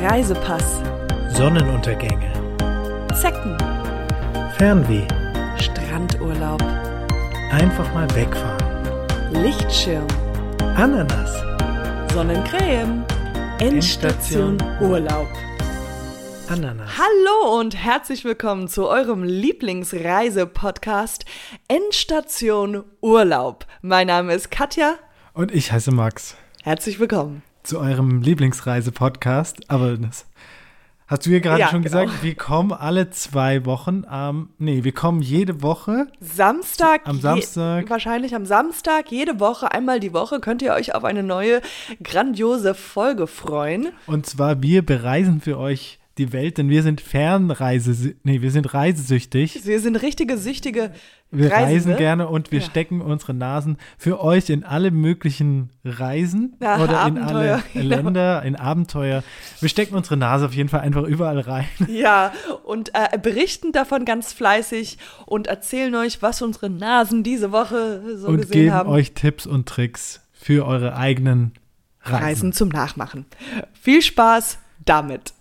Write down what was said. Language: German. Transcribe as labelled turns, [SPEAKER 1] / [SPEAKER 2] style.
[SPEAKER 1] Reisepass,
[SPEAKER 2] Sonnenuntergänge,
[SPEAKER 1] Zecken,
[SPEAKER 2] Fernweh,
[SPEAKER 1] Strandurlaub,
[SPEAKER 2] einfach mal wegfahren,
[SPEAKER 1] Lichtschirm,
[SPEAKER 2] Ananas,
[SPEAKER 1] Sonnencreme, Endstation
[SPEAKER 2] Endstation
[SPEAKER 1] Urlaub.
[SPEAKER 2] Ananas.
[SPEAKER 1] Hallo und herzlich willkommen zu eurem Lieblingsreise-Podcast Endstation Urlaub. Mein Name ist Katja.
[SPEAKER 2] Und ich heiße Max.
[SPEAKER 1] Herzlich willkommen.
[SPEAKER 2] Zu eurem Lieblingsreise-Podcast. Aber das hast du ja gerade
[SPEAKER 1] Ja,
[SPEAKER 2] schon
[SPEAKER 1] genau.
[SPEAKER 2] gesagt, wir kommen alle zwei Wochen am. nee, wir kommen jede Woche.
[SPEAKER 1] Samstag.
[SPEAKER 2] Am
[SPEAKER 1] je-
[SPEAKER 2] Samstag.
[SPEAKER 1] wahrscheinlich am Samstag, jede Woche, einmal die Woche, könnt ihr euch auf eine neue, grandiose Folge freuen.
[SPEAKER 2] Und zwar, wir bereisen für euch die Welt, denn wir sind Fernreise. Nee, wir sind reisesüchtig.
[SPEAKER 1] Wir sind richtige, süchtige
[SPEAKER 2] Wir
[SPEAKER 1] Reisende.
[SPEAKER 2] reisen gerne und wir
[SPEAKER 1] Ja.
[SPEAKER 2] stecken unsere Nasen für euch in alle möglichen Reisen
[SPEAKER 1] Ja,
[SPEAKER 2] oder in alle
[SPEAKER 1] Abenteuer, genau.
[SPEAKER 2] Länder, in Abenteuer. Wir stecken unsere Nase auf jeden Fall einfach überall rein.
[SPEAKER 1] Ja, und äh, berichten davon ganz fleißig und erzählen euch, was unsere Nasen diese Woche so
[SPEAKER 2] und
[SPEAKER 1] gesehen
[SPEAKER 2] geben
[SPEAKER 1] haben.
[SPEAKER 2] euch Tipps und Tricks für eure eigenen Reisen.
[SPEAKER 1] Reisen zum Nachmachen. Viel Spaß damit.